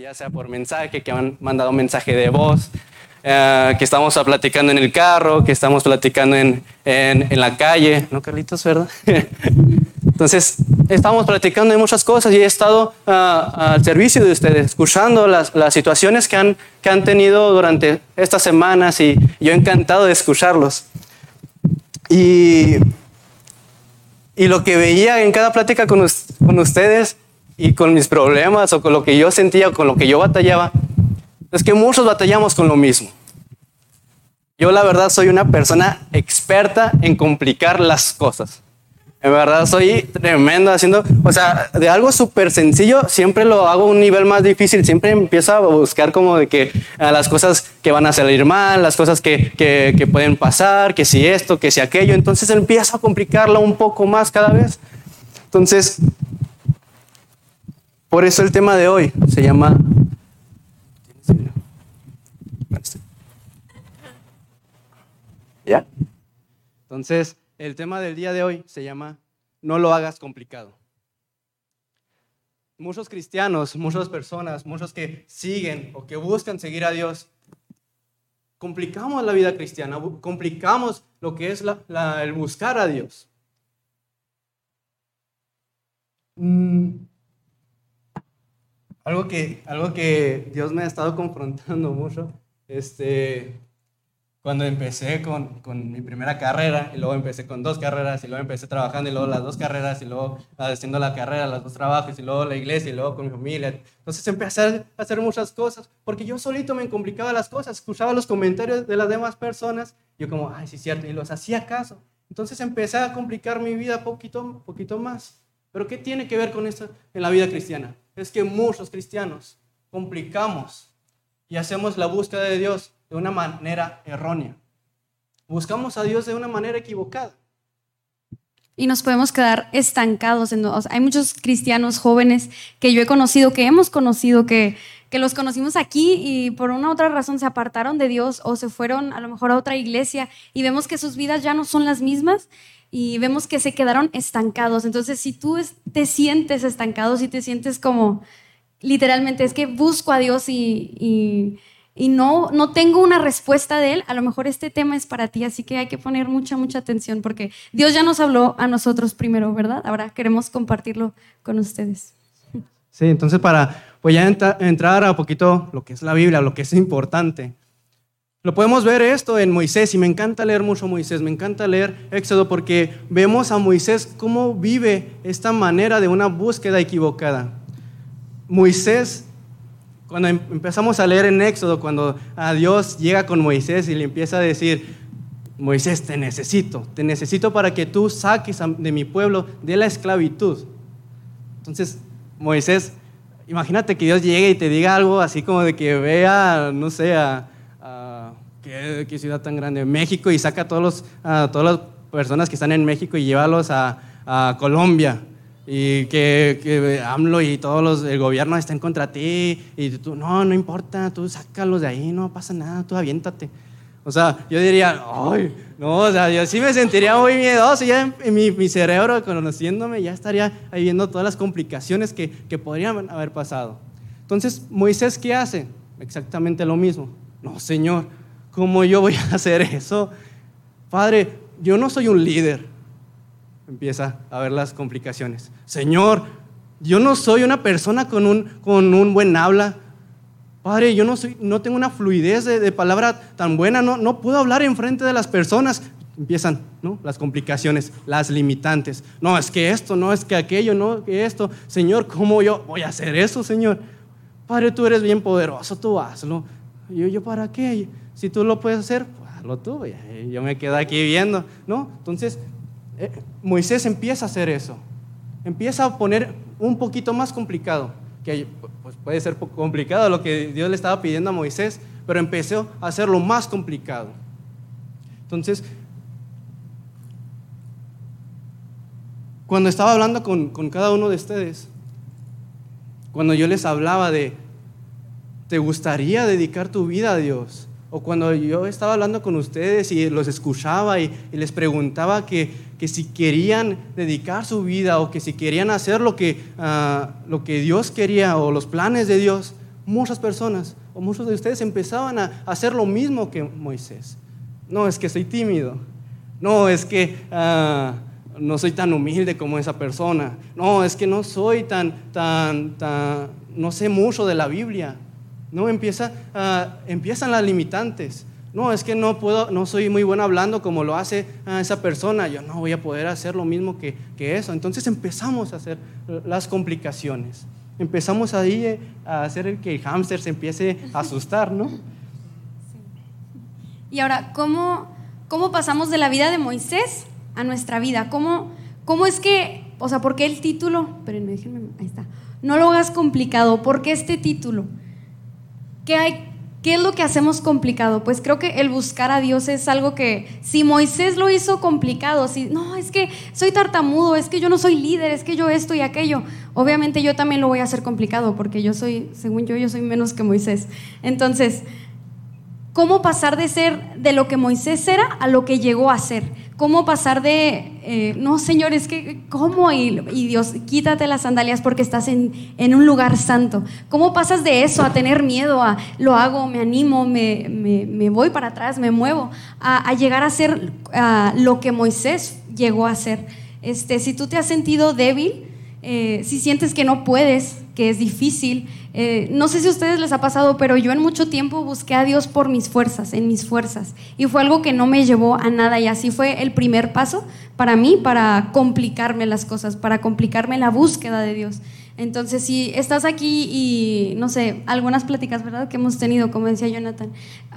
ya sea por mensaje, que han mandado mensaje de voz, eh, que estamos platicando en el carro, que estamos platicando en, en, en la calle, ¿no, Carlitos, verdad? Entonces, estamos platicando de muchas cosas y he estado ah, al servicio de ustedes, escuchando las, las, situaciones que han, que han tenido durante estas semanas y yo encantado de escucharlos. Y, y lo que veía en cada plática con, con ustedes y con mis problemas o con lo que yo sentía o con lo que yo batallaba, es que muchos batallamos con lo mismo. Yo la verdad soy una persona experta en complicar las cosas. En verdad soy tremendo haciendo, o sea, de algo súper sencillo siempre lo hago a un nivel más difícil, siempre empiezo a buscar como de que las cosas que van a salir mal, las cosas que, que, que, pueden pasar, que si esto, que si aquello, entonces empiezo a complicarlo un poco más cada vez. Entonces, por eso el tema de hoy se llama... ¿Ya? Entonces, el tema del día de hoy se llama No lo hagas complicado. Muchos cristianos, muchas personas, muchos que siguen o que buscan seguir a Dios, complicamos la vida cristiana, complicamos lo que es el buscar a Dios. Mm. Algo, que, algo que Dios me ha estado confrontando mucho, este, cuando empecé con, con, mi primera carrera, y luego empecé con dos carreras, y luego empecé trabajando, y luego las dos carreras, y luego haciendo la carrera, los dos trabajos, y luego la iglesia, y luego con mi familia. Entonces empecé a hacer muchas cosas, porque yo solito me complicaba las cosas, escuchaba los comentarios de las demás personas, yo como, ay, sí, cierto, y los hacía caso. Entonces empecé a complicar mi vida poquito, poquito más. Pero ¿qué tiene que ver con esto en la vida cristiana? Es que muchos cristianos complicamos y hacemos la búsqueda de Dios de una manera errónea. Buscamos a Dios de una manera equivocada. Y nos podemos quedar estancados. En, hay muchos cristianos jóvenes que yo he conocido, que hemos conocido, que, que los conocimos aquí y por una otra razón se apartaron de Dios o se fueron a lo mejor a otra iglesia y vemos que sus vidas ya no son las mismas y vemos que se quedaron estancados. Entonces, si tú te sientes estancado, si te sientes como literalmente es que busco a Dios y y no, no tengo una respuesta de Él, a lo mejor este tema es para ti, así que hay que poner mucha, mucha atención porque Dios ya nos habló a nosotros primero, ¿verdad? Ahora queremos compartirlo con ustedes. Sí, entonces para pues ya entrar a poquito lo que es la Biblia, lo que es importante. Lo podemos ver esto en Moisés y me encanta leer mucho Moisés, me encanta leer Éxodo porque vemos a Moisés cómo vive esta manera de una búsqueda equivocada. Moisés cuando em-, empezamos a leer en Éxodo, cuando a Dios llega con Moisés y le empieza a decir, Moisés, te necesito, te necesito para que tú saques de mi pueblo de la esclavitud. Entonces, Moisés, imagínate que Dios llegue y te diga algo así como de que vea, no sé, a, ¿qué, ciudad tan grande, México, y saca a, todos a todas las personas que están en México y llévalos a, a Colombia y que, que, AMLO y todos los, el gobierno estén contra ti y tú, no, no importa, tú sácalos de ahí, no pasa nada, tú aviéntate. O sea, yo diría, ay, no, o sea, yo sí me sentiría muy miedoso, ya en, mi, mi, cerebro, conociéndome, ya estaría ahí viendo todas las complicaciones que, que podrían haber pasado. Entonces, Moisés, ¿qué hace? Exactamente lo mismo. No, Señor, ¿cómo yo voy a hacer eso? Padre, yo no soy un líder, empieza a ver las complicaciones. Señor, yo no soy una persona con un, con un buen habla. Padre, yo no, soy, no tengo una fluidez de, palabra tan buena, no, no puedo hablar en frente de las personas. Empiezan ¿no? las complicaciones, las limitantes. No, es que esto, no, es que aquello, no, que esto. Señor, ¿cómo yo voy a hacer eso, Señor? Padre, tú eres bien poderoso, tú hazlo. Yo, yo ¿para qué? Si tú lo puedes hacer, pues hazlo. Yo me quedo aquí viendo, ¿no? Entonces, eh, Moisés empieza a hacer eso. Empieza a poner un poquito más complicado, que pues puede ser complicado lo que Dios le estaba pidiendo a Moisés, pero empezó a hacerlo más complicado. Entonces, cuando estaba hablando con, con cada uno de ustedes, cuando yo les hablaba de, ¿te gustaría dedicar tu vida a Dios? O cuando yo estaba hablando con ustedes y los escuchaba y, les preguntaba que, que, si querían dedicar su vida o que si querían hacer lo que, ah, lo que Dios quería o los planes de Dios, muchas personas o muchos de ustedes empezaban a hacer lo mismo que Moisés. No, es que soy tímido. No, es que ah, no soy tan humilde como esa persona. No, es que no soy tan, tan, tan, no sé mucho de la Biblia. No, empieza, ah, empiezan las limitantes. No, es que no puedo, no soy muy bueno hablando como lo hace ah, esa persona. Yo no voy a poder hacer lo mismo que, que eso. Entonces empezamos a hacer las complicaciones. Empezamos ahí eh, a hacer que el hámster se empiece a asustar, ¿no? Y ahora, ¿cómo, ¿cómo pasamos de la vida de Moisés a nuestra vida? ¿Cómo, cómo es que, o sea, por qué el título? Espérenme, déjenme, ahí está. No lo hagas complicado. ¿Por qué este título? ¿Qué, hay, ¿Qué es lo que hacemos complicado? Pues creo que el buscar a Dios es algo que, si Moisés lo hizo complicado, si no, es que soy tartamudo, es que yo no soy líder, es que yo esto y aquello, obviamente yo también lo voy a hacer complicado porque yo soy, según yo, yo soy menos que Moisés. Entonces, cómo pasar de ser de lo que Moisés era a lo que llegó a ser. Cómo pasar de, eh, no, Señor, es que, ¿cómo? Y, Dios, quítate las sandalias porque estás en, un lugar santo. ¿Cómo pasas de eso a tener miedo, a lo hago, me animo, me, me, voy para atrás, me muevo, a, llegar a ser lo que Moisés llegó a ser? Este, si tú te has sentido débil, eh, si sientes que no puedes, que es difícil, eh, no sé si a ustedes les ha pasado, pero yo en mucho tiempo busqué a Dios por mis fuerzas, en mis fuerzas. Y fue algo que no me llevó a nada. Y así fue el primer paso para mí, para complicarme las cosas, para complicarme la búsqueda de Dios. Entonces, si estás aquí y, no sé, algunas pláticas, ¿verdad? Que hemos tenido, como decía Jonathan,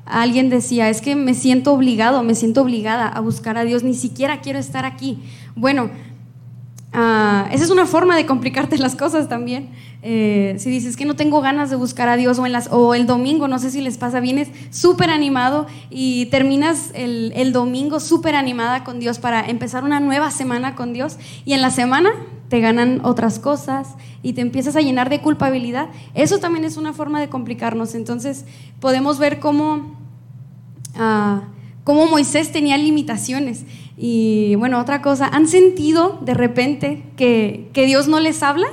alguien decía, es que me siento obligado, me siento obligada a buscar a Dios, ni siquiera quiero estar aquí. Bueno, ah, esa es una forma de complicarte las cosas también. Eh, si dices que no tengo ganas de buscar a Dios o, el domingo, no sé si les pasa, vienes súper animado y terminas el, domingo súper animada con Dios para empezar una nueva semana con Dios y en la semana te ganan otras cosas y te empiezas a llenar de culpabilidad. Eso también es una forma de complicarnos. Entonces podemos ver cómo, uh, cómo Moisés tenía limitaciones. Y bueno, otra cosa, ¿han sentido de repente que, que Dios no les habla?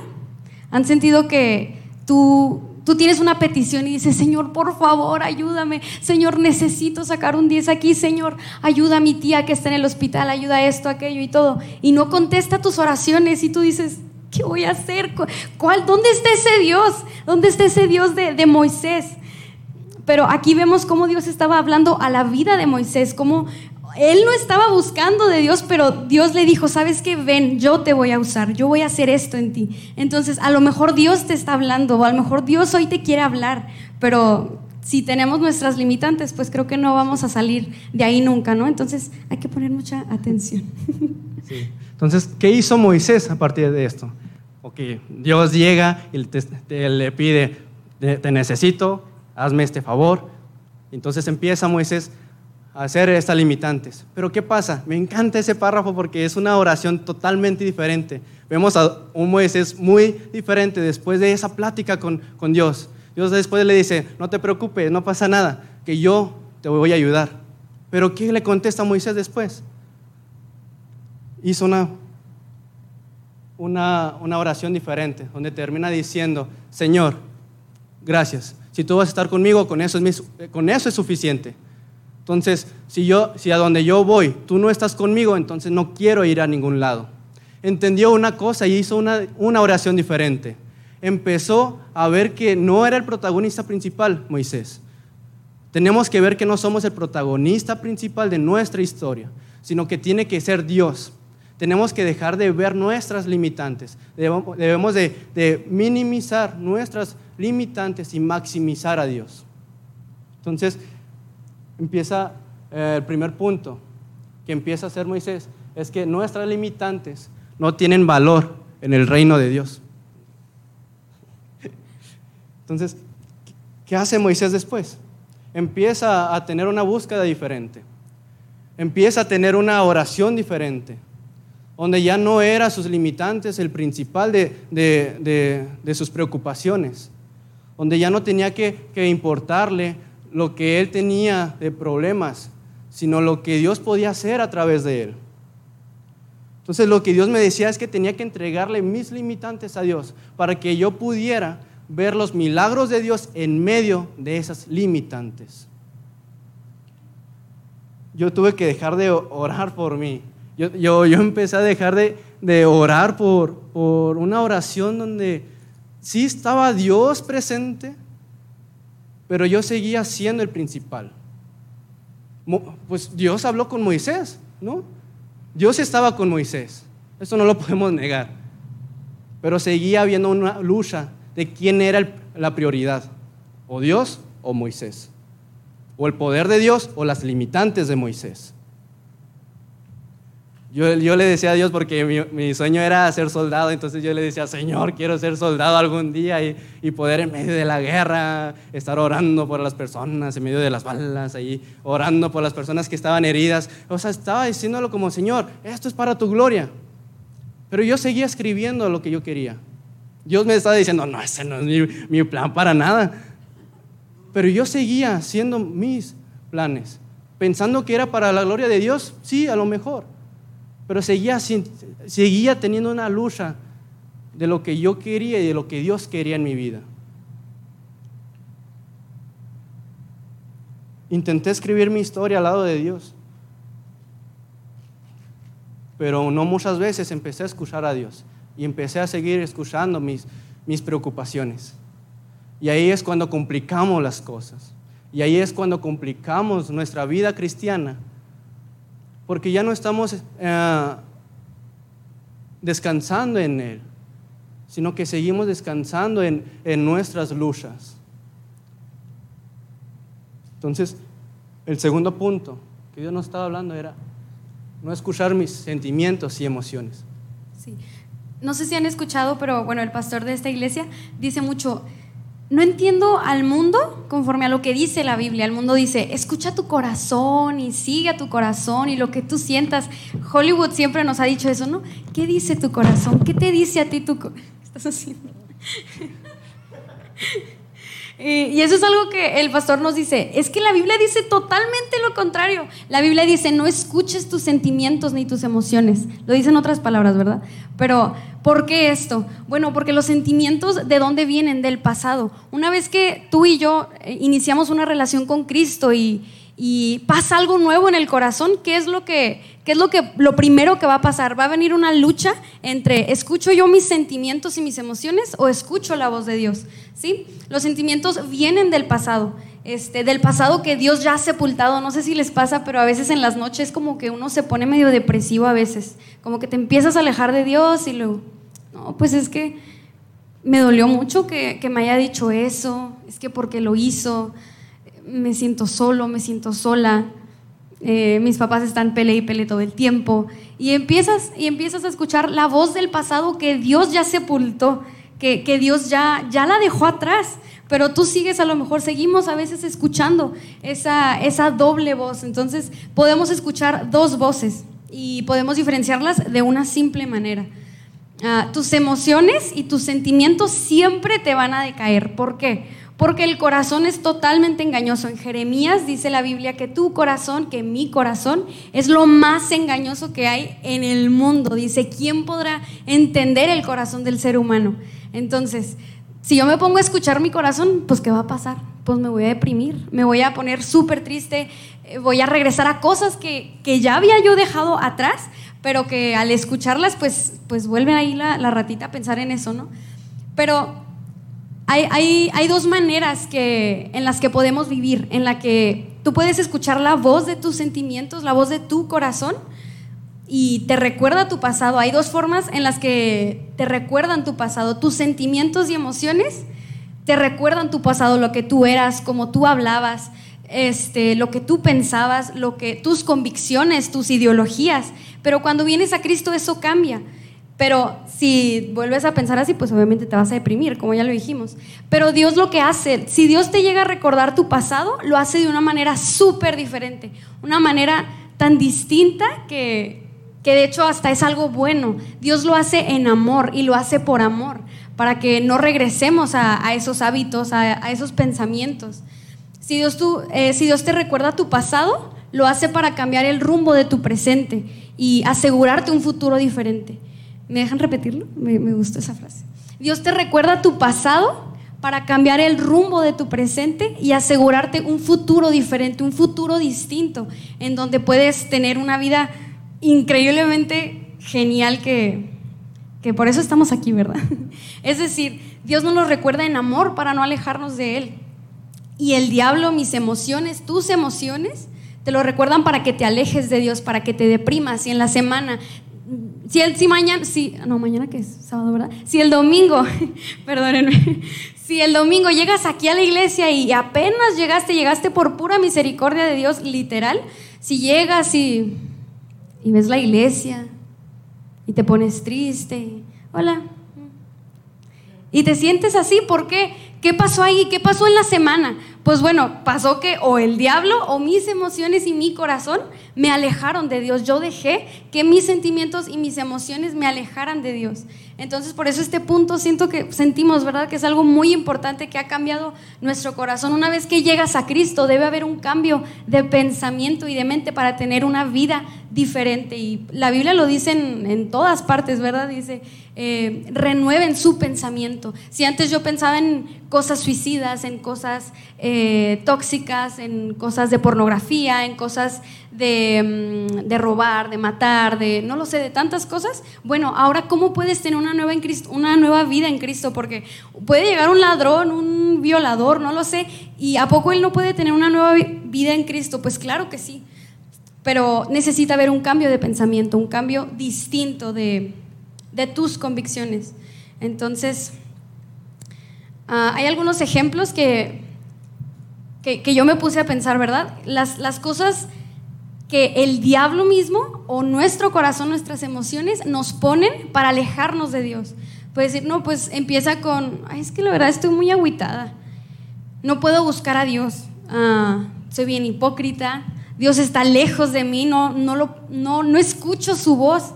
¿Han sentido que tú, tú tienes una petición y dices, Señor, por favor, ayúdame. Señor, necesito sacar un 10 aquí. Señor, ayuda a mi tía que está en el hospital, ayuda a esto, aquello y todo. Y no contesta tus oraciones y tú dices, ¿qué voy a hacer? ¿Cuál, ¿Dónde está ese Dios? ¿Dónde está ese Dios de, de Moisés? Pero aquí vemos cómo Dios estaba hablando a la vida de Moisés, cómo él no estaba buscando de Dios, pero Dios le dijo, sabes qué, ven, yo te voy a usar, yo voy a hacer esto en ti. Entonces, a lo mejor Dios te está hablando, o a lo mejor Dios hoy te quiere hablar, pero si tenemos nuestras limitantes, pues creo que no vamos a salir de ahí nunca, ¿no? Entonces, hay que poner mucha atención. Entonces, ¿qué hizo Moisés a partir de esto? Ok, Dios llega y le pide, te necesito, hazme este favor. Entonces empieza Moisés hacer estas limitantes. Pero ¿qué pasa? Me encanta ese párrafo porque es una oración totalmente diferente. Vemos a un Moisés muy diferente después de esa plática con, con Dios. Dios después le dice, no te preocupes, no pasa nada, que yo te voy a ayudar. Pero ¿qué le contesta Moisés después? Hizo una, una, una oración diferente, donde termina diciendo, Señor, gracias. Si tú vas a estar conmigo, con eso es, suficiente. Entonces, si, yo, si a donde yo voy tú no estás conmigo, entonces no quiero ir a ningún lado. Entendió una cosa y hizo una oración diferente. Empezó a ver que no era el protagonista principal, Moisés. Tenemos que ver que no somos el protagonista principal de nuestra historia, sino que tiene que ser Dios. Tenemos que dejar de ver nuestras limitantes. Debemos de, minimizar nuestras limitantes y maximizar a Dios. Entonces, empieza eh, el primer punto que empieza a hacer Moisés, es que nuestras limitantes no tienen valor en el reino de Dios. Entonces, ¿qué hace Moisés después? Empieza a tener una búsqueda diferente. Empieza a tener una oración diferente, donde ya no era sus limitantes el principal de, sus preocupaciones, donde ya no tenía que, que importarle lo que él tenía de problemas, sino lo que Dios podía hacer a través de él. Entonces lo que Dios me decía es que tenía que entregarle mis limitantes a Dios para que yo pudiera ver los milagros de Dios en medio de esas limitantes. Yo tuve que dejar de orar por mí. Yo, yo, empecé a dejar de, de orar por, por una oración donde sí estaba Dios presente, pero yo seguía siendo el principal. Pues Dios habló con Moisés, ¿no? Dios estaba con Moisés, eso no lo podemos negar, pero seguía habiendo una lucha de quién era la prioridad, o Dios o Moisés, o el poder de Dios o las limitantes de Moisés. Yo, le decía a Dios porque mi, sueño era ser soldado, entonces yo le decía, Señor, quiero ser soldado algún día y, poder en medio de la guerra estar orando por las personas, en medio de las balas, ahí orando por las personas que estaban heridas. O sea, estaba diciéndolo como, Señor, esto es para tu gloria. Pero yo seguía escribiendo lo que yo quería. Dios me estaba diciendo, no, ese no es mi, mi plan para nada. Pero yo seguía haciendo mis planes, pensando que era para la gloria de Dios, sí, a lo mejor pero seguía, teniendo una lucha de lo que yo quería y de lo que Dios quería en mi vida. Intenté escribir mi historia al lado de Dios, pero no muchas veces empecé a escuchar a Dios y empecé a seguir escuchando mis, mis preocupaciones. Y ahí es cuando complicamos las cosas. Y ahí es cuando complicamos nuestra vida cristiana porque ya no estamos eh, descansando en Él, sino que seguimos descansando en, en nuestras luchas. Entonces, el segundo punto que Dios nos estaba hablando era no escuchar mis sentimientos y emociones. Sí. No sé si han escuchado, pero bueno, el pastor de esta iglesia dice mucho, no entiendo al mundo conforme a lo que dice la Biblia. El mundo dice, escucha tu corazón y sigue a tu corazón y lo que tú sientas. Hollywood siempre nos ha dicho eso, ¿no? ¿Qué dice tu corazón? ¿Qué te dice a ti tu corazón? ¿Qué estás haciendo? Y eso es algo que el pastor nos dice, es que la Biblia dice totalmente lo contrario. La Biblia dice, no escuches tus sentimientos ni tus emociones. Lo dicen otras palabras, ¿verdad? Pero, ¿por qué esto? Bueno, porque los sentimientos de dónde vienen, del pasado. Una vez que tú y yo eh, iniciamos una relación con Cristo y, y pasa algo nuevo en el corazón, ¿qué es lo que qué es lo que lo primero que va a pasar? Va a venir una lucha entre escucho yo mis sentimientos y mis emociones o escucho la voz de Dios, ¿sí? Los sentimientos vienen del pasado. Este, del pasado que Dios ya ha sepultado, no sé si les pasa, pero a veces en las noches como que uno se pone medio depresivo a veces, como que te empiezas a alejar de Dios y luego, no, pues es que me dolió mucho que, que me haya dicho eso, es que porque lo hizo, me siento solo, me siento sola, eh, mis papás están pele y pele todo el tiempo. Y empiezas, y empiezas a escuchar la voz del pasado que Dios ya sepultó, que, que Dios ya, ya la dejó atrás. Pero tú sigues, a lo mejor seguimos a veces escuchando esa, esa doble voz. Entonces podemos escuchar dos voces y podemos diferenciarlas de una simple manera. Ah, tus emociones y tus sentimientos siempre te van a decaer. ¿Por qué? Porque el corazón es totalmente engañoso. En Jeremías dice la Biblia que tu corazón, que mi corazón, es lo más engañoso que hay en el mundo. Dice, ¿quién podrá entender el corazón del ser humano? Entonces, si yo me pongo a escuchar mi corazón, pues ¿qué va a pasar? Pues me voy a deprimir, me voy a poner súper triste, eh, voy a regresar a cosas que, ya había yo dejado atrás, pero que al escucharlas, pues, pues vuelve ahí la, la ratita a pensar en eso, ¿no? Pero hay, dos maneras que, en las que podemos vivir, en la que tú puedes escuchar la voz de tus sentimientos, la voz de tu corazón y te recuerda tu pasado. Hay dos formas en las que te recuerdan tu pasado, tus sentimientos y emociones te recuerdan tu pasado, lo que tú eras, cómo tú hablabas, este, lo que tú pensabas, lo que tus convicciones, tus ideologías. Pero cuando vienes a Cristo eso cambia. Pero si vuelves a pensar así, pues obviamente te vas a deprimir, como ya lo dijimos. Pero Dios lo que hace, si Dios te llega a recordar tu pasado, lo hace de una manera súper diferente, una manera tan distinta que, que de hecho hasta es algo bueno. Dios lo hace en amor y lo hace por amor, para que no regresemos a, esos hábitos, a, esos pensamientos. Si Dios, tú, eh, si Dios te recuerda tu pasado, lo hace para cambiar el rumbo de tu presente y asegurarte un futuro diferente. ¿Me dejan repetirlo? Me, gustó esa frase. Dios te recuerda tu pasado para cambiar el rumbo de tu presente y asegurarte un futuro diferente, un futuro distinto, en donde puedes tener una vida increíblemente genial que, que por eso estamos aquí, ¿verdad? Es decir, Dios nos lo recuerda en amor para no alejarnos de Él. Y el diablo, mis emociones, tus emociones, te lo recuerdan para que te alejes de Dios, para que te deprimas. Y en la semana si, el, si mañana, si, no, mañana que es sábado, ¿verdad? Si el domingo, perdónenme, si el domingo llegas aquí a la iglesia y apenas llegaste, llegaste por pura misericordia de Dios, literal, si llegas y, y ves la iglesia y te pones triste, hola, y te sientes así, ¿por qué? ¿Qué pasó ahí? ¿Qué pasó en la semana? Pues bueno, pasó que o el diablo o mis emociones y mi corazón me alejaron de Dios. Yo dejé que mis sentimientos y mis emociones me alejaran de Dios. Entonces, por eso este punto siento que sentimos, ¿verdad? Que es algo muy importante que ha cambiado nuestro corazón. Una vez que llegas a Cristo, debe haber un cambio de pensamiento y de mente para tener una vida diferente. Y la Biblia lo dice en, todas partes, ¿verdad? Dice, eh, renueven su pensamiento. Si antes yo pensaba en cosas suicidas, en cosas eh, tóxicas, en cosas de pornografía, en cosas Mm, de, robar, de matar, de no lo sé, de tantas cosas. Bueno, ahora cómo puedes tener una nueva, en una nueva vida en Cristo, porque puede llegar un ladrón, un violador, no lo sé, y a poco él no puede tener una nueva vida en Cristo. Pues claro que sí, pero necesita haber un cambio de pensamiento, un cambio distinto de, tus convicciones. Entonces, ah, hay algunos ejemplos que, que, yo me puse a pensar, ¿verdad? Las, las cosas que el diablo mismo o nuestro corazón, nuestras emociones nos ponen para alejarnos de Dios. Puede decir, no, pues empieza con, es que la verdad estoy muy agüitada. No puedo buscar a Dios. Ah, soy bien hipócrita. Dios está lejos de mí. No, no, lo, no, no escucho su voz.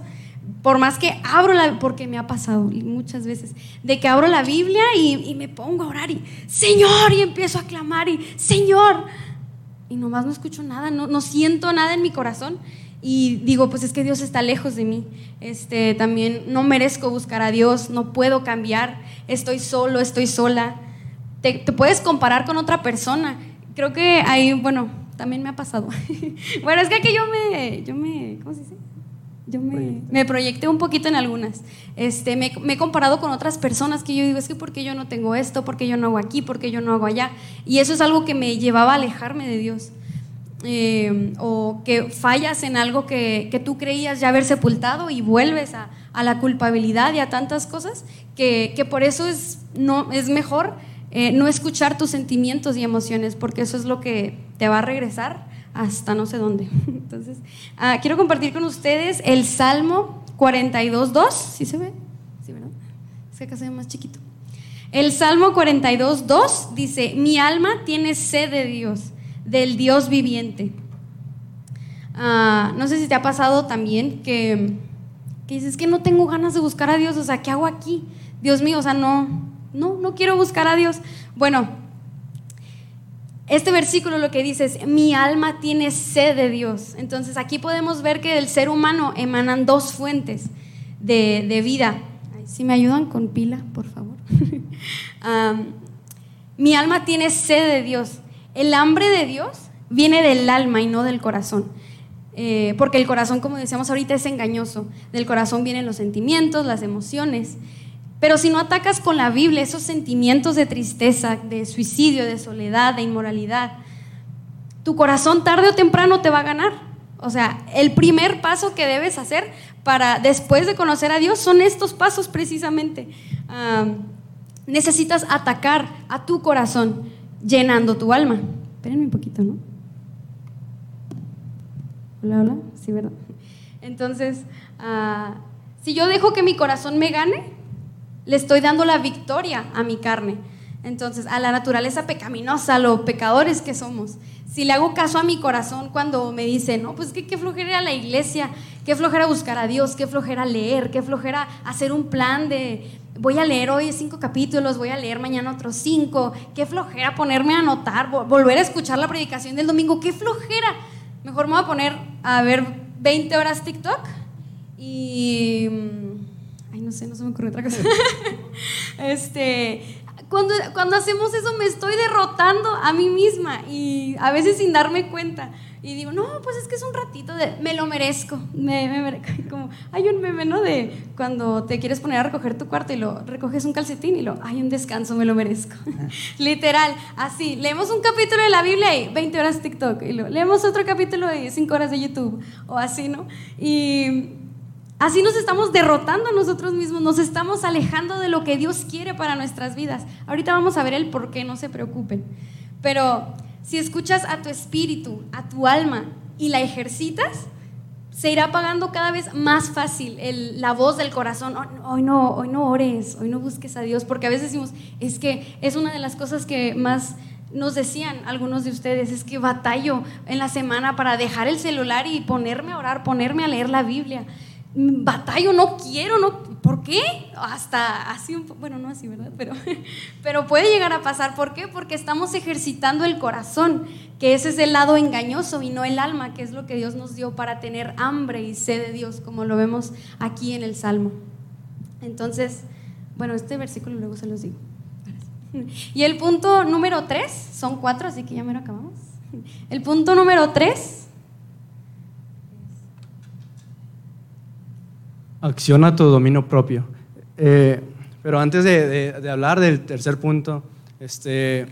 Por más que abro la, porque me ha pasado muchas veces, de que abro la Biblia y, me pongo a orar y, Señor, y empiezo a clamar y, Señor, y nomás no escucho nada, no, no siento nada en mi corazón. Y digo, pues es que Dios está lejos de mí. Este, también no merezco buscar a Dios, no puedo cambiar, estoy solo, estoy sola. Te, te puedes comparar con otra persona. Creo que ahí, bueno, también me ha pasado. bueno, es que aquí yo me, yo me, ¿cómo se dice? Yo me, proyecté un poquito en algunas. Este, me, he comparado con otras personas que yo digo, es que porque yo no tengo esto, porque yo no hago aquí, porque yo no hago allá. Y eso es algo que me llevaba a alejarme de Dios. Eh, o que fallas en algo que, que, tú creías ya haber sepultado y vuelves a, a la culpabilidad y a tantas cosas, que, que por eso es, no, es mejor eh, no escuchar tus sentimientos y emociones, porque eso es lo que te va a regresar hasta no sé dónde. Entonces, ah, quiero compartir con ustedes el Salmo 42.2. ¿Sí se ve? Sí, ¿verdad? Es que acá se ve más chiquito. El Salmo 42.2 dice, mi alma tiene sed de Dios, del Dios viviente. Ah, no sé si te ha pasado también que, que dices que no tengo ganas de buscar a Dios, o sea, ¿qué hago aquí? Dios mío, o sea, no, no, no quiero buscar a Dios. Bueno, este versículo lo que dice es, mi alma tiene sed de Dios. Entonces aquí podemos ver que del ser humano emanan dos fuentes de, vida. Si me ayudan con pila, por favor. mi alma tiene sed de Dios. El hambre de Dios viene del alma y no del corazón. Eh, porque el corazón, como decíamos ahorita, es engañoso. Del corazón vienen los sentimientos, las emociones. Pero si no atacas con la Biblia esos sentimientos de tristeza, de suicidio, de soledad, de inmoralidad, tu corazón tarde o temprano te va a ganar. O sea, el primer paso que debes hacer para después de conocer a Dios son estos pasos precisamente. necesitas atacar a tu corazón llenando tu alma. Espérenme un poquito, ¿no? Hola, hola, sí, ¿verdad? Entonces, ah, si yo dejo que mi corazón me gane, le estoy dando la victoria a mi carne. Entonces, a la naturaleza pecaminosa, a los pecadores que somos. Si le hago caso a mi corazón cuando me dice, no, pues qué flojera a la iglesia, qué flojera buscar a Dios, qué flojera leer, qué flojera hacer un plan de, voy a leer hoy cinco capítulos, voy a leer mañana otros cinco, qué flojera ponerme a anotar, volver a escuchar la predicación del domingo, qué flojera. Mejor me voy a poner a ver 20 horas TikTok y no sé, no se me ocurre otra cosa. este, cuando, cuando hacemos eso me estoy derrotando a mí misma y a veces sin darme cuenta. Y digo, no, pues es que es un ratito de, me lo merezco. Me, como, hay un meme, ¿no? De cuando te quieres poner a recoger tu cuarto y lo recoges un calcetín y lo, hay un descanso, me lo merezco. Literal, así. Leemos un capítulo de la Biblia y 20 horas TikTok. Y lo, leemos otro capítulo y 5 horas de YouTube. O así, ¿no? Y así nos estamos derrotando a nosotros mismos, nos estamos alejando de lo que Dios quiere para nuestras vidas. Ahorita vamos a ver el por qué, no se preocupen. Pero si escuchas a tu espíritu, a tu alma y la ejercitas, se irá apagando cada vez más fácil la voz del corazón. Hoy no, hoy no ores, hoy no busques a Dios, porque a veces decimos, es que es una de las cosas que más nos decían algunos de ustedes, es que batallo en la semana para dejar el celular y ponerme a orar, ponerme a leer la Biblia. Batallo, no quiero, no, ¿Por qué? Hasta así un bueno, no así, ¿verdad? Pero, pero puede llegar a pasar. ¿Por qué? Porque estamos ejercitando el corazón, que ese es el lado engañoso y no el alma, que es lo que Dios nos dio para tener hambre y sed de Dios, como lo vemos aquí en el Salmo. Entonces, bueno, este versículo luego se los digo. Y el punto número tres, son cuatro, así que ya me lo acabamos. El punto número tres Acciona tu dominio propio. Eh, pero antes de, hablar del tercer punto, este,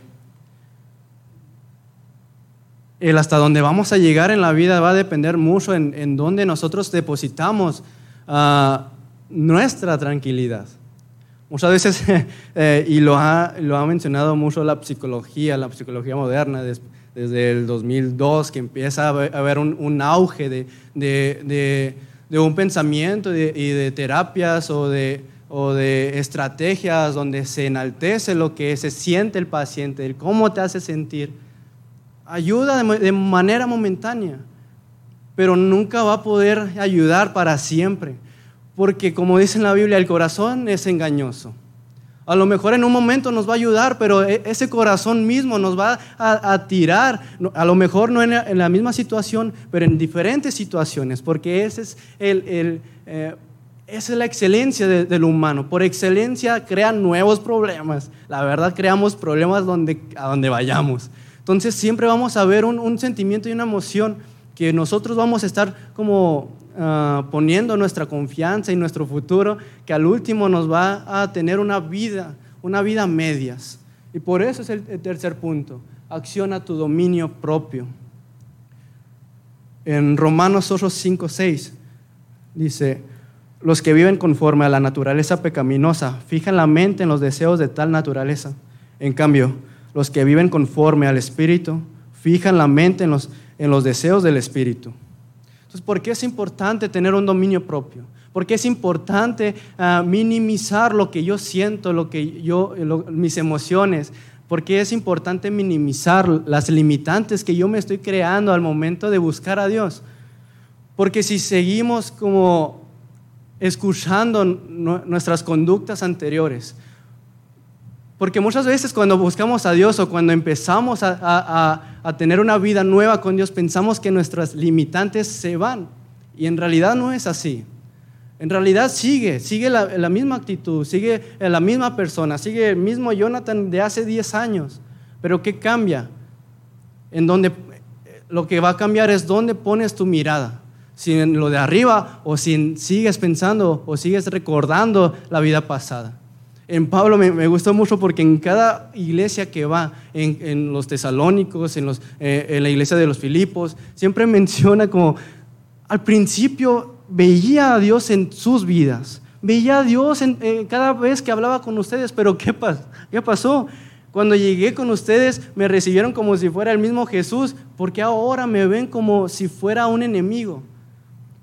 el hasta dónde vamos a llegar en la vida va a depender mucho en, en dónde nosotros depositamos ah, nuestra tranquilidad. Muchas veces, eh, y lo ha, lo ha mencionado mucho la psicología, la psicología moderna, desde el 2002, que empieza a haber un, un auge de, de de un pensamiento y de, terapias o de, o de estrategias donde se enaltece lo que se siente el paciente, el cómo te hace sentir, ayuda de, manera momentánea, pero nunca va a poder ayudar para siempre, porque como dice en la Biblia, el corazón es engañoso. A lo mejor en un momento nos va a ayudar, pero e, ese corazón mismo nos va a, tirar, a lo mejor no en la, misma situación, pero en diferentes situaciones, porque ese es el, eh, esa es la excelencia del humano. Por excelencia crean nuevos problemas. La verdad, creamos problemas donde, a donde vayamos. Entonces siempre vamos a ver un sentimiento y una emoción que nosotros vamos a estar como Ah, poniendo nuestra confianza y nuestro futuro, que al último nos va a tener una vida, una vida medias. Y por eso es el, tercer punto, acciona tu dominio propio. En Romanos 8, 5, 6 dice, los que viven conforme a la naturaleza pecaminosa fijan la mente en los deseos de tal naturaleza. En cambio, los que viven conforme al Espíritu fijan la mente en los, en los deseos del Espíritu. ¿Por qué es importante tener un dominio propio? ¿Por qué es importante ah, minimizar lo que yo siento, lo que yo, mis emociones? ¿Por qué es importante minimizar las limitantes que yo me estoy creando al momento de buscar a Dios? Porque si seguimos como escuchando nuestras conductas anteriores, porque muchas veces cuando buscamos a Dios o cuando empezamos a, tener una vida nueva con Dios, pensamos que nuestras limitantes se van. Y en realidad no es así. En realidad sigue, sigue la, misma actitud, sigue la misma persona, sigue el mismo Jonathan de hace 10 años. Pero ¿qué cambia? En donde lo que va a cambiar es dónde pones tu mirada. Si en lo de arriba o si sigues pensando o sigues recordando la vida pasada. En Pablo me, gustó mucho porque en cada iglesia que va, en, los tesalónicos, eh, en la iglesia de los Filipos, siempre menciona como al principio veía a Dios en sus vidas, veía a Dios en, cada vez que hablaba con ustedes, pero ¿qué, ¿qué pasó? Cuando llegué con ustedes me recibieron como si fuera el mismo Jesús, porque ahora me ven como si fuera un enemigo,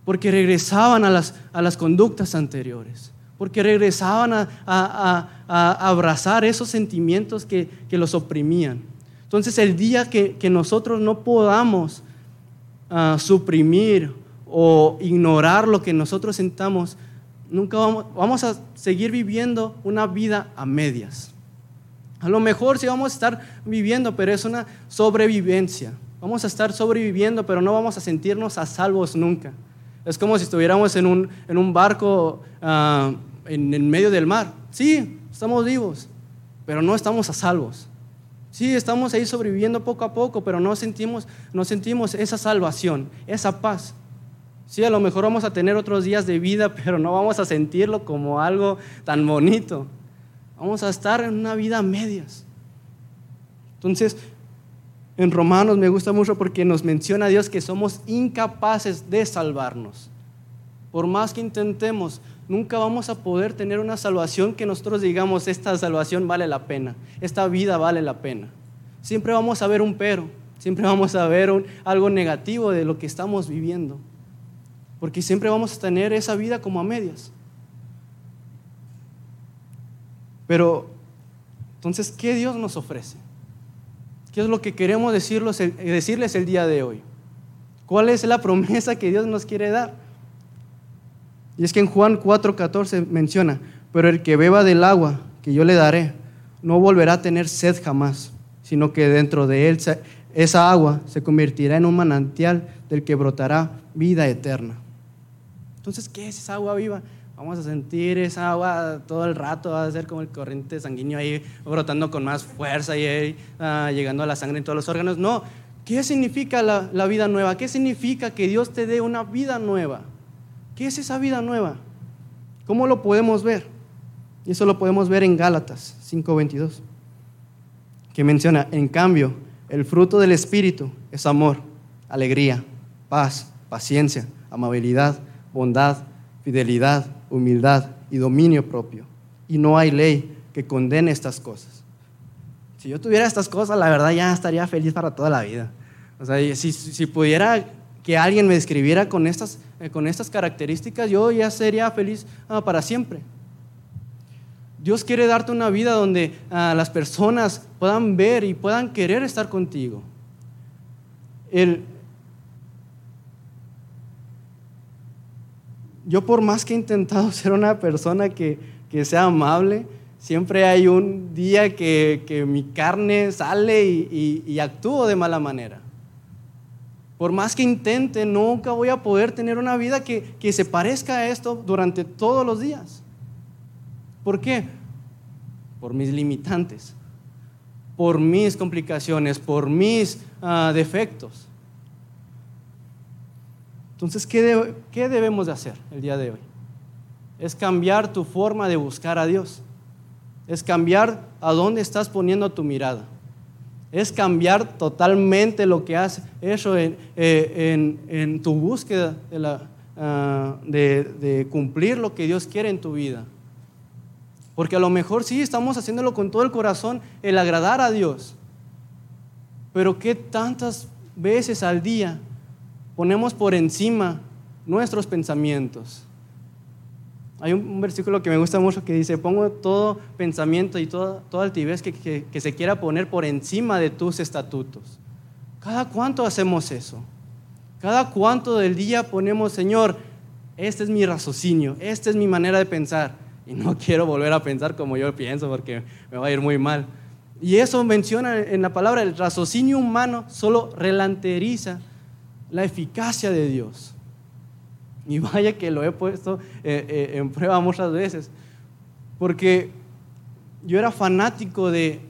porque regresaban a las conductas anteriores porque regresaban a, abrazar esos sentimientos que, los oprimían. Entonces el día que, nosotros no podamos ah, suprimir o ignorar lo que nosotros sentamos, nunca vamos, vamos a seguir viviendo una vida a medias. A lo mejor sí vamos a estar viviendo, pero es una sobrevivencia. Vamos a estar sobreviviendo, pero no vamos a sentirnos a salvos nunca. Es como si estuviéramos en un, en un barco uh, en, medio del mar. Sí, estamos vivos, pero no estamos a salvos. Sí, estamos ahí sobreviviendo poco a poco, pero no sentimos, no sentimos esa salvación, esa paz. Sí, a lo mejor vamos a tener otros días de vida, pero no vamos a sentirlo como algo tan bonito. Vamos a estar en una vida a medias. Entonces, en Romanos me gusta mucho porque nos menciona a Dios que somos incapaces de salvarnos. Por más que intentemos, nunca vamos a poder tener una salvación que nosotros digamos, esta salvación vale la pena, esta vida vale la pena. Siempre vamos a ver un pero, siempre vamos a ver algo negativo de lo que estamos viviendo, porque siempre vamos a tener esa vida como a medias. Pero, entonces, ¿qué Dios nos ofrece? ¿Qué es lo que queremos decirles el día de hoy? ¿Cuál es la promesa que Dios nos quiere dar? Y es que en Juan 4:14 menciona, pero el que beba del agua que yo le daré, no volverá a tener sed jamás, sino que dentro de él esa agua se convertirá en un manantial del que brotará vida eterna. Entonces, ¿qué es esa agua viva? Vamos a sentir esa agua todo el rato, va a ser como el corriente sanguíneo ahí brotando con más fuerza y ahí, ah, llegando a la sangre en todos los órganos. No, ¿qué significa la vida nueva? ¿Qué significa que Dios te dé una vida nueva? ¿Qué es esa vida nueva? ¿Cómo lo podemos ver? Y eso lo podemos ver en Gálatas 5:22, que menciona, en cambio, el fruto del Espíritu es amor, alegría, paz, paciencia, amabilidad, bondad, fidelidad, humildad y dominio propio. Y no hay ley que condene estas cosas. Si yo tuviera estas cosas, la verdad ya estaría feliz para toda la vida. O sea, si, si pudiera que alguien me describiera con estas, eh, con estas características, yo ya sería feliz ah, para siempre. Dios quiere darte una vida donde ah, las personas puedan ver y puedan querer estar contigo. yo por más que he intentado ser una persona que, sea amable, siempre hay un día que, mi carne sale y actúo de mala manera. Por más que intente, nunca voy a poder tener una vida que, se parezca a esto durante todos los días. ¿Por qué? Por mis limitantes, por mis complicaciones, por mis ah, defectos. Entonces, ¿qué, ¿qué debemos de hacer el día de hoy? Es cambiar tu forma de buscar a Dios. Es cambiar a dónde estás poniendo tu mirada es cambiar totalmente lo que has hecho en, eh, tu búsqueda ah, de, cumplir lo que Dios quiere en tu vida. Porque a lo mejor sí estamos haciéndolo con todo el corazón, el agradar a Dios. Pero ¿qué tantas veces al día ponemos por encima nuestros pensamientos? Hay un, versículo que me gusta mucho que dice, pongo todo pensamiento y toda, toda altivez que, se quiera poner por encima de tus estatutos. ¿Cada cuánto hacemos eso? ¿Cada cuánto del día ponemos, Señor, este es mi raciocinio, esta es mi manera de pensar? Y no quiero volver a pensar como yo pienso porque me va a ir muy mal. Y eso menciona en la palabra, el raciocinio humano solo relanteriza la eficacia de Dios. Y vaya que lo he puesto eh, eh, en prueba muchas veces, porque yo era fanático de,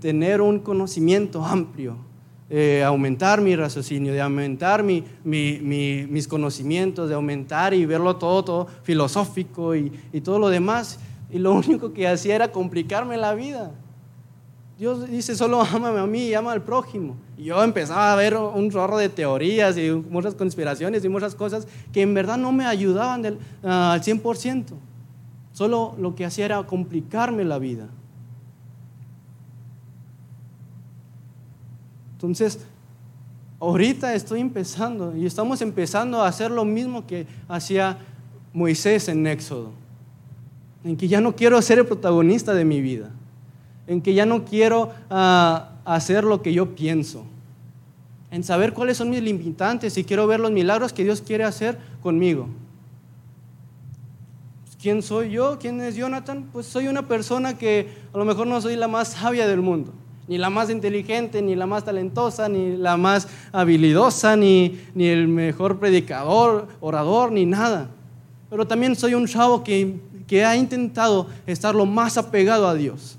tener un conocimiento amplio, de aumentar mi raciocinio, de aumentar mis conocimientos, de aumentar y verlo todo, todo filosófico y, y todo lo demás. Y lo único que hacía era complicarme la vida. Dios dice, solo ámame a mí y ama al prójimo. Y yo empezaba a ver un chorro de teorías y muchas conspiraciones y muchas cosas que en verdad no me ayudaban uh, al 100%. Solo lo que hacía era complicarme la vida. Entonces, ahorita estoy empezando y estamos empezando a hacer lo mismo que hacía Moisés en Éxodo. En que ya no quiero ser el protagonista de mi vida en que ya no quiero ah, hacer lo que yo pienso, en saber cuáles son mis limitantes y quiero ver los milagros que Dios quiere hacer conmigo. ¿Quién soy yo? ¿Quién es Jonathan? Pues soy una persona que a lo mejor no soy la más sabia del mundo, ni la más inteligente, ni la más talentosa, ni la más habilidosa, ni, ni el mejor predicador, orador, ni nada. Pero también soy un chavo que, que ha intentado estar lo más apegado a Dios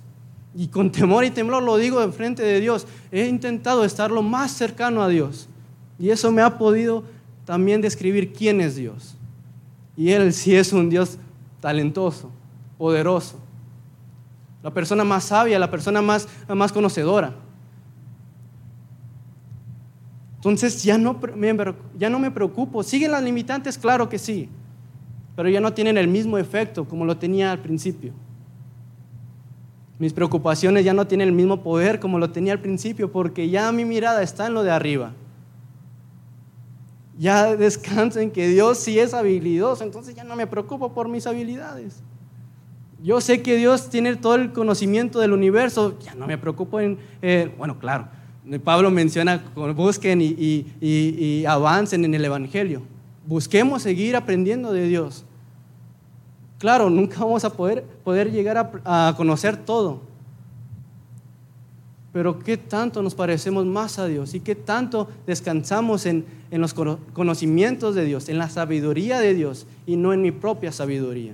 Y con temor y temblor lo digo en frente de Dios. He intentado estar lo más cercano a Dios. Y eso me ha podido también describir quién es Dios. Y Él sí es un Dios talentoso, poderoso. La persona más sabia, la persona más, más conocedora. Entonces ya no, ya no me preocupo. ¿Siguen las limitantes? Claro que sí. Pero ya no tienen el mismo efecto como lo tenía al principio. Mis preocupaciones ya no tienen el mismo poder como lo tenía al principio porque ya mi mirada está en lo de arriba. Ya descanso en que Dios sí es habilidoso, entonces ya no me preocupo por mis habilidades. Yo sé que Dios tiene todo el conocimiento del universo, ya no me preocupo en, eh, bueno, claro, Pablo menciona, busquen y, avancen en el Evangelio. Busquemos seguir aprendiendo de Dios. Claro, nunca vamos a poder, poder llegar a, conocer todo. Pero qué tanto nos parecemos más a Dios y qué tanto descansamos en, en los conocimientos de Dios, en la sabiduría de Dios y no en mi propia sabiduría.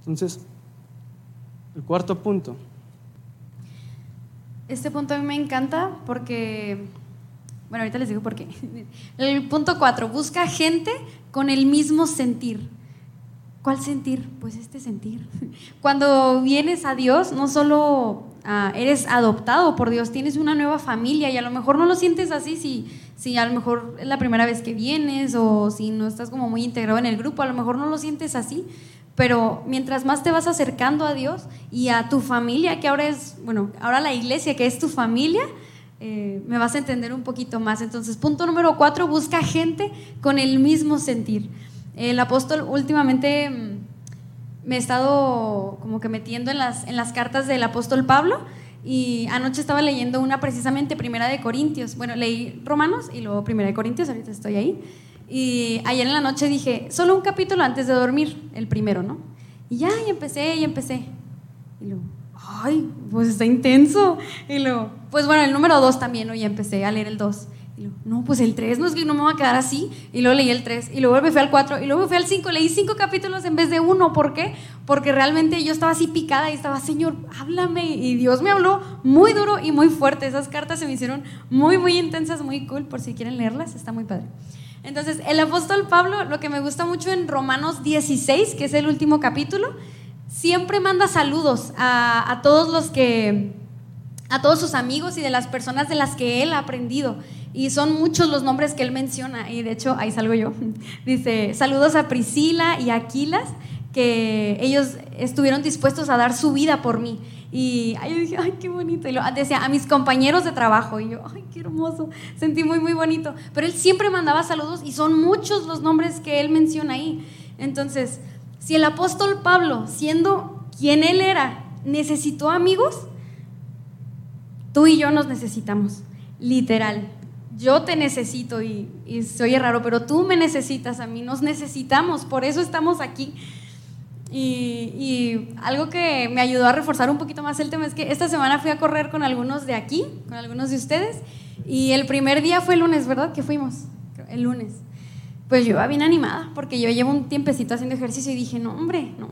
Entonces, el cuarto punto. Este punto a mí me encanta porque, bueno, ahorita les digo por qué. El punto cuatro, busca gente con el mismo sentir. ¿Cuál sentir? Pues este sentir. Cuando vienes a Dios, no solo ah, eres adoptado por Dios, tienes una nueva familia y a lo mejor no lo sientes así si, si a lo mejor es la primera vez que vienes o si no estás como muy integrado en el grupo, a lo mejor no lo sientes así, pero mientras más te vas acercando a Dios y a tu familia, que ahora es, bueno, ahora la iglesia, que es tu familia, eh, me vas a entender un poquito más. Entonces, punto número cuatro, busca gente con el mismo sentir. El apóstol últimamente mm, me he estado como que metiendo en las, en las cartas del apóstol Pablo y anoche estaba leyendo una precisamente Primera de Corintios. Bueno, leí Romanos y luego Primera de Corintios, ahorita estoy ahí. Y ayer en la noche dije, solo un capítulo antes de dormir, el primero, ¿no? Y ya, y empecé, y empecé. Y luego, ay, pues está intenso. Y luego, pues bueno, el número dos también, ¿no? Y empecé a leer el dos. Y luego, no, pues el tres, no es que no me va a quedar así. Y luego leí el tres, y luego me fui al cuatro, y luego me fui al cinco. Leí cinco capítulos en vez de uno. ¿Por qué? Porque realmente yo estaba así picada y estaba, Señor, háblame. Y Dios me habló muy duro y muy fuerte. Esas cartas se me hicieron muy, muy intensas, muy cool. Por si quieren leerlas, está muy padre. Entonces, el apóstol Pablo, lo que me gusta mucho en Romanos 16, que es el último capítulo, siempre manda saludos a, todos los que, a todos sus amigos y de las personas de las que él ha aprendido. Y son muchos los nombres que él menciona, y de hecho ahí salgo yo. Dice, saludos a Priscila y a Aquilas, que ellos estuvieron dispuestos a dar su vida por mí. Y yo dije, ay, qué bonito. Y lo, decía, a mis compañeros de trabajo. Y yo, ay, qué hermoso. Sentí muy, muy bonito. Pero él siempre mandaba saludos y son muchos los nombres que él menciona ahí. Entonces, si el apóstol Pablo, siendo quien él era, necesitó amigos, tú y yo nos necesitamos. Literal. Yo te necesito y, y soy raro, pero tú me necesitas a mí. Nos necesitamos. Por eso estamos aquí. Y, algo que me ayudó a reforzar un poquito más el tema es que esta semana fui a correr con algunos de aquí, con algunos de ustedes, y el primer día fue el lunes, ¿verdad? Que fuimos, el lunes. Pues yo iba bien animada, porque yo llevo un tiempecito haciendo ejercicio y dije, no, hombre, no,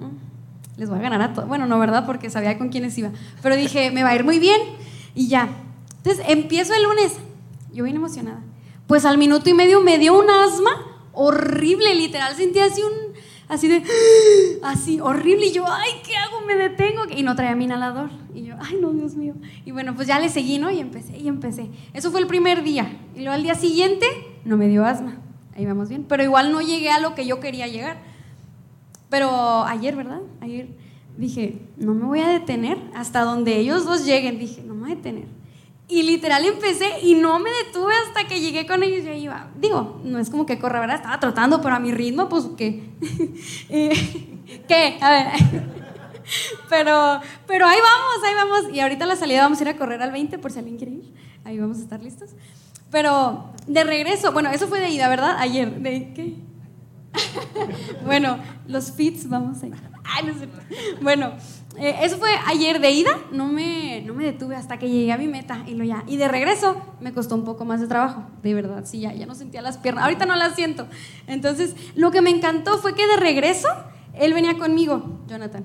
les voy a ganar a todos. Bueno, no, ¿verdad? Porque sabía con quiénes iba. Pero dije, me va a ir muy bien y ya. Entonces, empiezo el lunes, yo bien emocionada. Pues al minuto y medio me dio un asma horrible, literal, sentí así un así de, así, horrible. Y yo, ay, ¿qué hago? Me detengo. Y no traía mi inhalador. Y yo, ay, no, Dios mío. Y bueno, pues ya le seguí, ¿no? Y empecé, y empecé. Eso fue el primer día. Y luego al día siguiente, no me dio asma. Ahí vamos bien. Pero igual no llegué a lo que yo quería llegar. Pero ayer, ¿verdad? Ayer dije, no me voy a detener hasta donde ellos dos lleguen. Dije, no me voy a detener. Y literal empecé y no me detuve hasta que llegué con ellos. Iba, digo, no es como que corra, ¿verdad? Estaba trotando, pero a mi ritmo, pues, ¿qué? ¿Qué? A ver. pero, pero ahí vamos, ahí vamos. Y ahorita a la salida vamos a ir a correr al 20 por si alguien quiere ir. Ahí vamos a estar listos. Pero de regreso, bueno, eso fue de ida, ¿verdad? Ayer. ¿De qué? bueno, los fits, vamos a ir. Ay, no sé. Bueno, eh, eso fue ayer de ida, no me, no me detuve hasta que llegué a mi meta y lo ya. Y de regreso me costó un poco más de trabajo, de verdad, sí, ya, ya no sentía las piernas, ahorita no las siento. Entonces, lo que me encantó fue que de regreso él venía conmigo, Jonathan.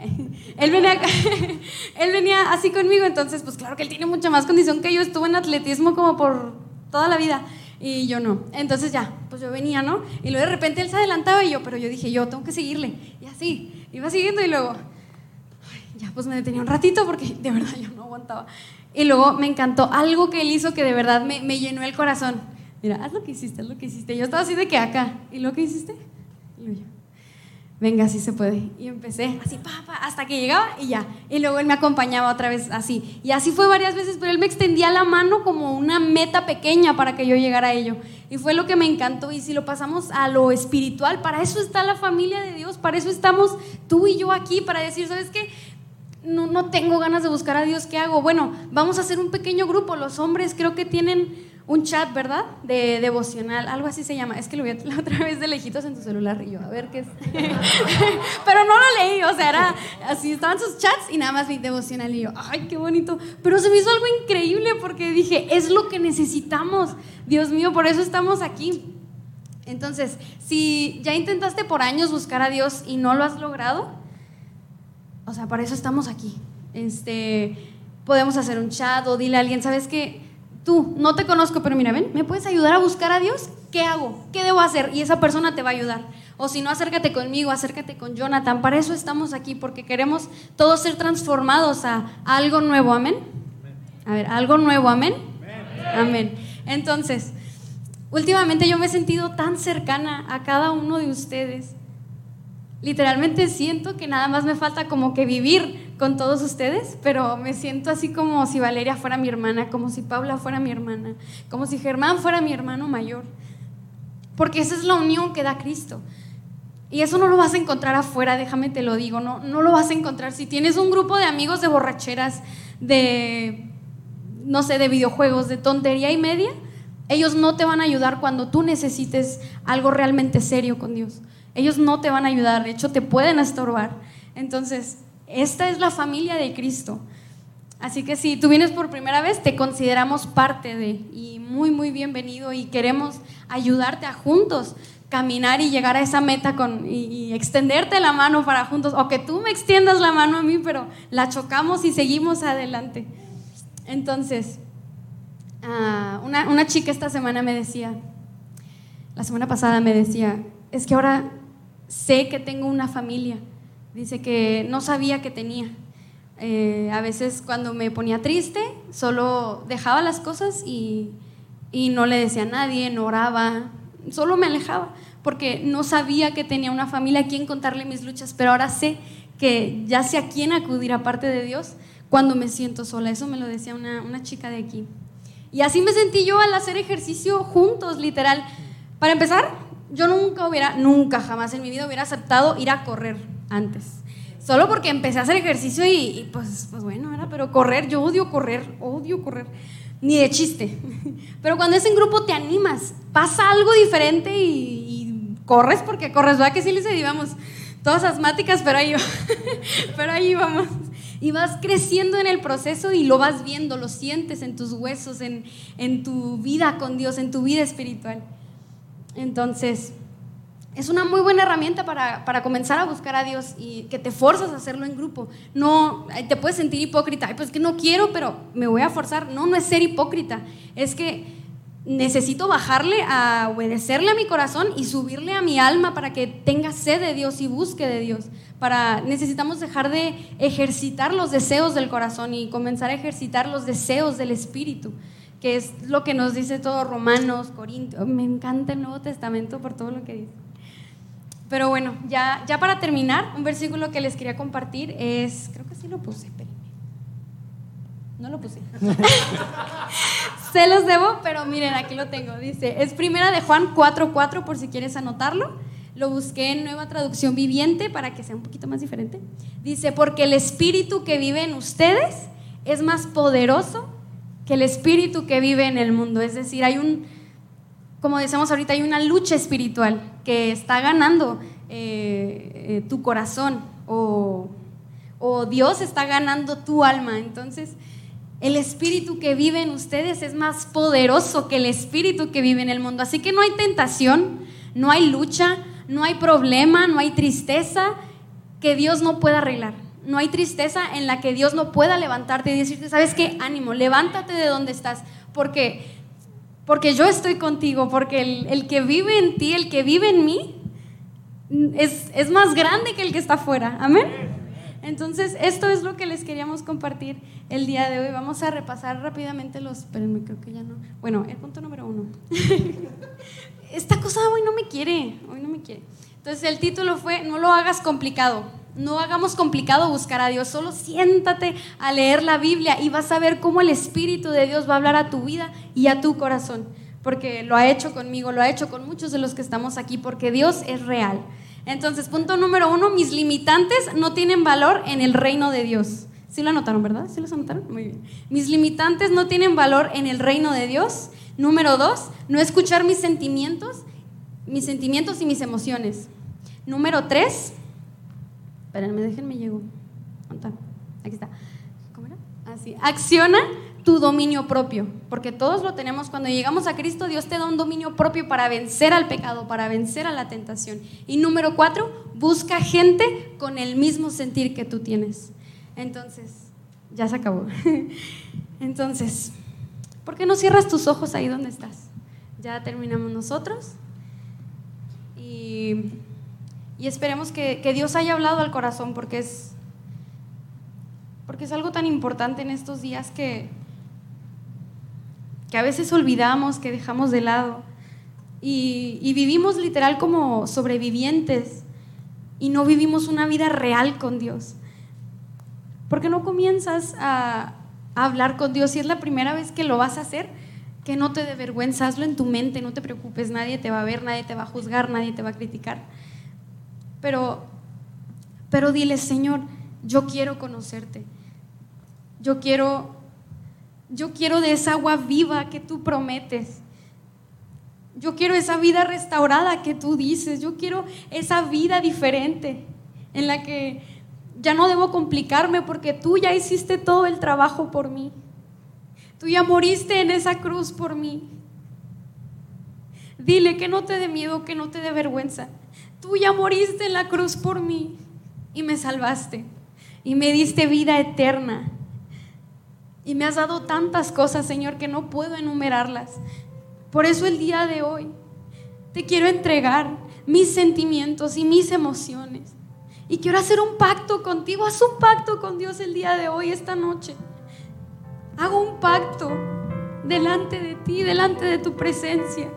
Él venía, él venía así conmigo, entonces pues claro que él tiene mucha más condición que yo, estuve en atletismo como por toda la vida y yo no. Entonces ya, pues yo venía, ¿no? Y luego de repente él se adelantaba y yo, pero yo dije, yo tengo que seguirle. Y así, iba siguiendo y luego, ya pues me detenía un ratito porque de verdad yo no aguantaba. Y luego me encantó algo que él hizo que de verdad me, llenó el corazón. Mira, haz lo que hiciste, haz lo que hiciste. Yo estaba así de que acá. ¿Y lo que hiciste? Y yo, venga, así se puede. Y empecé así, papá, hasta que llegaba y ya. Y luego él me acompañaba otra vez así. Y así fue varias veces, pero él me extendía la mano como una meta pequeña para que yo llegara a ello. Y fue lo que me encantó. Y si lo pasamos a lo espiritual, para eso está la familia de Dios, para eso estamos tú y yo aquí, para decir, ¿sabes qué? No, no tengo ganas de buscar a Dios, ¿qué hago? Bueno, vamos a hacer un pequeño grupo. Los hombres creo que tienen un chat, ¿verdad? De devocional, algo así se llama. Es que lo vi la otra vez de lejitos en tu celular y yo, a ver qué es. Pero no lo leí, o sea, era así, estaban sus chats y nada más vi devocional y yo, ay, qué bonito. Pero se me hizo algo increíble porque dije, es lo que necesitamos. Dios mío, por eso estamos aquí. Entonces, si ya intentaste por años buscar a Dios y no lo has logrado, o sea, para eso estamos aquí. Este, podemos hacer un chat o dile a alguien, ¿sabes qué? Tú, no te conozco, pero mira, ven, ¿me puedes ayudar a buscar a Dios? ¿Qué hago? ¿Qué debo hacer? Y esa persona te va a ayudar. O si no, acércate conmigo, acércate con Jonathan. Para eso estamos aquí, porque queremos todos ser transformados a, algo nuevo. Amén. A ver, algo nuevo. Amén. Amén. Entonces, últimamente yo me he sentido tan cercana a cada uno de ustedes. Literalmente siento que nada más me falta como que vivir con todos ustedes, pero me siento así como si Valeria fuera mi hermana, como si Paula fuera mi hermana, como si Germán fuera mi hermano mayor. Porque esa es la unión que da Cristo. Y eso no lo vas a encontrar afuera, déjame te lo digo, no, no lo vas a encontrar. Si tienes un grupo de amigos de borracheras, de, no sé, de videojuegos, de tontería y media, ellos no te van a ayudar cuando tú necesites algo realmente serio con Dios. Ellos no te van a ayudar, de hecho te pueden estorbar. Entonces, esta es la familia de Cristo. Así que si tú vienes por primera vez, te consideramos parte de y muy, muy bienvenido y queremos ayudarte a juntos caminar y llegar a esa meta con, y, extenderte la mano para juntos, o que tú me extiendas la mano a mí, pero la chocamos y seguimos adelante. Entonces, ah, una, una chica esta semana me decía, la semana pasada me decía, es que ahora sé que tengo una familia Dice que no sabía que tenía. Eh, a veces cuando me ponía triste, solo dejaba las cosas y, y no le decía a nadie, no oraba, solo me alejaba, porque no sabía que tenía una familia a quien contarle mis luchas, pero ahora sé que ya sé a quién acudir aparte de Dios cuando me siento sola. Eso me lo decía una, una chica de aquí. Y así me sentí yo al hacer ejercicio juntos, literal. Para empezar, yo nunca hubiera, nunca jamás en mi vida hubiera aceptado ir a correr antes. Solo porque empecé a hacer ejercicio y, pues, pues bueno, era, pero correr, yo odio correr, odio correr, ni de chiste. Pero cuando es en grupo te animas, pasa algo diferente y, corres porque corres, ¿verdad que sí, les Íbamos todas asmáticas, pero ahí, pero ahí vamos. Y vas creciendo en el proceso y lo vas viendo, lo sientes en tus huesos, en, en tu vida con Dios, en tu vida espiritual. Entonces, es una muy buena herramienta para, para, comenzar a buscar a Dios y que te forzas a hacerlo en grupo. No, te puedes sentir hipócrita, Ay, pues que no quiero, pero me voy a forzar. No, no es ser hipócrita, es que necesito bajarle a obedecerle a mi corazón y subirle a mi alma para que tenga sed de Dios y busque de Dios. Para, necesitamos dejar de ejercitar los deseos del corazón y comenzar a ejercitar los deseos del espíritu que es lo que nos dice todo Romanos, Corintios. Me encanta el Nuevo Testamento por todo lo que dice. Pero bueno, ya, ya para terminar, un versículo que les quería compartir es, creo que sí lo puse, espérenme. No lo puse. Se los debo, pero miren, aquí lo tengo. Dice, es primera de Juan 4.4 por si quieres anotarlo. Lo busqué en nueva traducción viviente para que sea un poquito más diferente. Dice, porque el espíritu que vive en ustedes es más poderoso que el espíritu que vive en el mundo. Es decir, hay un, como decíamos ahorita, hay una lucha espiritual que está ganando eh, eh, tu corazón o, o Dios está ganando tu alma. Entonces, el espíritu que vive en ustedes es más poderoso que el espíritu que vive en el mundo. Así que no hay tentación, no hay lucha, no hay problema, no hay tristeza que Dios no pueda arreglar. no hay tristeza en la que Dios no pueda levantarte y decirte, ¿sabes qué? Ánimo, levántate de donde estás, porque, porque yo estoy contigo, porque el, el que vive en ti, el que vive en mí, es, es más grande que el que está afuera. Amén. Entonces, esto es lo que les queríamos compartir el día de hoy. Vamos a repasar rápidamente los... Espérenme, creo que ya no. Bueno, el punto número uno. Esta cosa hoy no me quiere, hoy no me quiere. Entonces, el título fue, no lo hagas complicado. No hagamos complicado buscar a Dios, solo siéntate a leer la Biblia y vas a ver cómo el Espíritu de Dios va a hablar a tu vida y a tu corazón, porque lo ha hecho conmigo, lo ha hecho con muchos de los que estamos aquí, porque Dios es real. Entonces, punto número uno, mis limitantes no tienen valor en el reino de Dios. ¿Sí lo anotaron, verdad? ¿Sí los anotaron? Muy bien. Mis limitantes no tienen valor en el reino de Dios. Número dos, no escuchar mis sentimientos, mis sentimientos y mis emociones. Número tres, Espérenme, déjenme llego. Aquí está. ¿Cómo era? Así. Ah, Acciona tu dominio propio, porque todos lo tenemos. Cuando llegamos a Cristo, Dios te da un dominio propio para vencer al pecado, para vencer a la tentación. Y número cuatro, busca gente con el mismo sentir que tú tienes. Entonces, ya se acabó. Entonces, ¿por qué no cierras tus ojos ahí donde estás? Ya terminamos nosotros. Y y esperemos que, Dios haya hablado al corazón porque es, porque es algo tan importante en estos días que, que a veces olvidamos, que dejamos de lado. Y, vivimos literal como sobrevivientes y no vivimos una vida real con Dios. ¿Por qué no comienzas a, a, hablar con Dios si es la primera vez que lo vas a hacer? Que no te dé vergüenza, hazlo en tu mente, no te preocupes, nadie te va a ver, nadie te va a juzgar, nadie te va a criticar. Pero, pero dile, Señor, yo quiero conocerte. Yo quiero, yo quiero de esa agua viva que tú prometes. Yo quiero esa vida restaurada que tú dices. Yo quiero esa vida diferente en la que ya no debo complicarme porque tú ya hiciste todo el trabajo por mí. Tú ya moriste en esa cruz por mí. Dile que no te dé miedo, que no te dé vergüenza. Tú ya moriste en la cruz por mí y me salvaste y me diste vida eterna. Y me has dado tantas cosas, Señor, que no puedo enumerarlas. Por eso el día de hoy te quiero entregar mis sentimientos y mis emociones. Y quiero hacer un pacto contigo. Haz un pacto con Dios el día de hoy, esta noche. Hago un pacto delante de ti, delante de tu presencia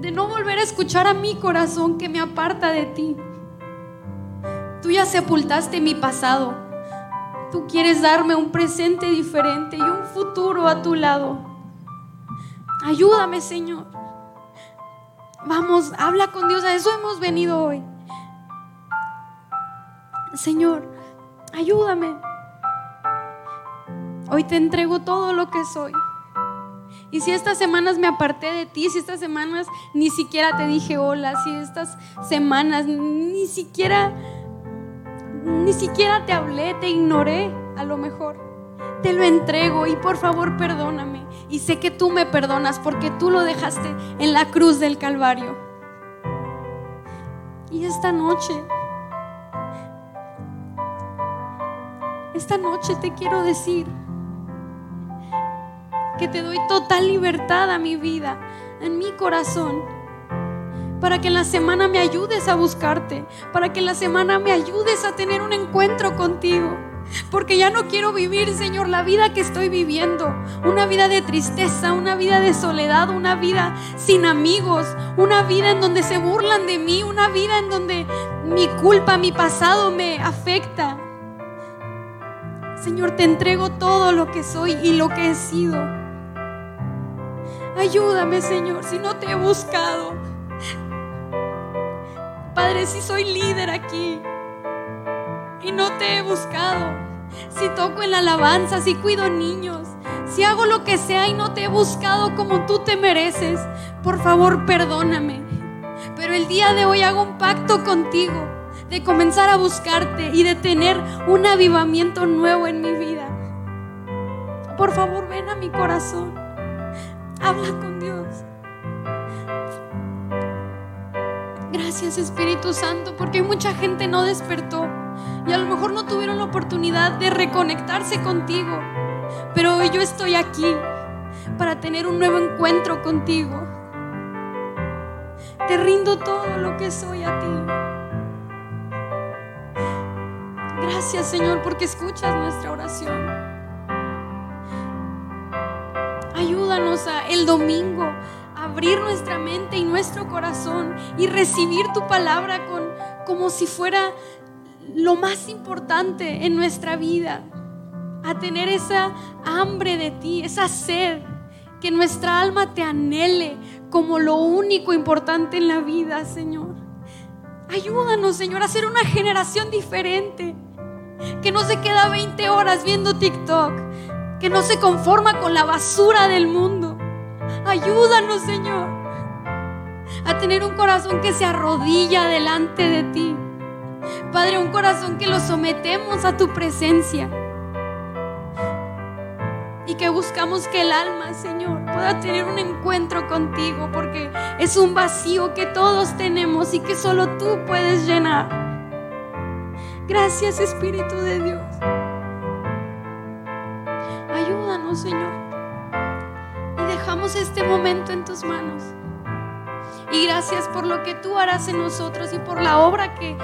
de no volver a escuchar a mi corazón que me aparta de ti. Tú ya sepultaste mi pasado. Tú quieres darme un presente diferente y un futuro a tu lado. Ayúdame, Señor. Vamos, habla con Dios. A eso hemos venido hoy. Señor, ayúdame. Hoy te entrego todo lo que soy. Y si estas semanas me aparté de ti, si estas semanas ni siquiera te dije hola, si estas semanas ni siquiera, ni siquiera te hablé, te ignoré, a lo mejor, te lo entrego y por favor perdóname. Y sé que tú me perdonas porque tú lo dejaste en la cruz del Calvario. Y esta noche, esta noche te quiero decir, que te doy total libertad a mi vida, en mi corazón, para que en la semana me ayudes a buscarte, para que en la semana me ayudes a tener un encuentro contigo. Porque ya no quiero vivir, Señor, la vida que estoy viviendo. Una vida de tristeza, una vida de soledad, una vida sin amigos, una vida en donde se burlan de mí, una vida en donde mi culpa, mi pasado me afecta. Señor, te entrego todo lo que soy y lo que he sido. Ayúdame, Señor, si no te he buscado. Padre, si soy líder aquí y no te he buscado, si toco en la alabanza, si cuido niños, si hago lo que sea y no te he buscado como tú te mereces, por favor perdóname. Pero el día de hoy hago un pacto contigo de comenzar a buscarte y de tener un avivamiento nuevo en mi vida. Por favor, ven a mi corazón. Habla con Dios. Gracias Espíritu Santo, porque mucha gente no despertó. y a lo mejor no tuvieron la oportunidad de reconectarse contigo, pero hoy yo estoy aquí para tener un nuevo encuentro contigo. Te rindo todo lo que soy a ti. Gracias Señor porque escuchas nuestra oración. Ayúdanos a el domingo a abrir nuestra mente y nuestro corazón y recibir tu palabra con como si fuera lo más importante en nuestra vida. A tener esa hambre de ti, esa sed, que nuestra alma te anhele como lo único importante en la vida, Señor. Ayúdanos, Señor, a ser una generación diferente, que no se queda 20 horas viendo TikTok, que no se conforma con la basura del mundo. Ayúdanos, Señor, a tener un corazón que se arrodilla delante de ti. Padre, un corazón que lo sometemos a tu presencia. Y que buscamos que el alma, Señor, pueda tener un encuentro contigo, porque es un vacío que todos tenemos y que solo tú puedes llenar. Gracias, Espíritu de Dios. Señor. Y dejamos este momento en tus manos. Y gracias por lo que tú harás en nosotros y por la obra que,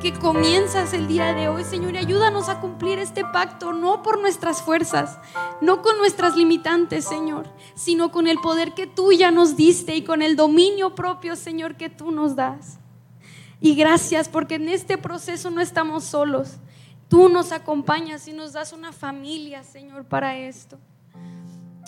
que comienzas el día de hoy, Señor. Y ayúdanos a cumplir este pacto, no por nuestras fuerzas, no con nuestras limitantes, Señor, sino con el poder que tú ya nos diste y con el dominio propio, Señor, que tú nos das. Y gracias porque en este proceso no estamos solos. Tú nos acompañas y nos das una familia, Señor, para esto.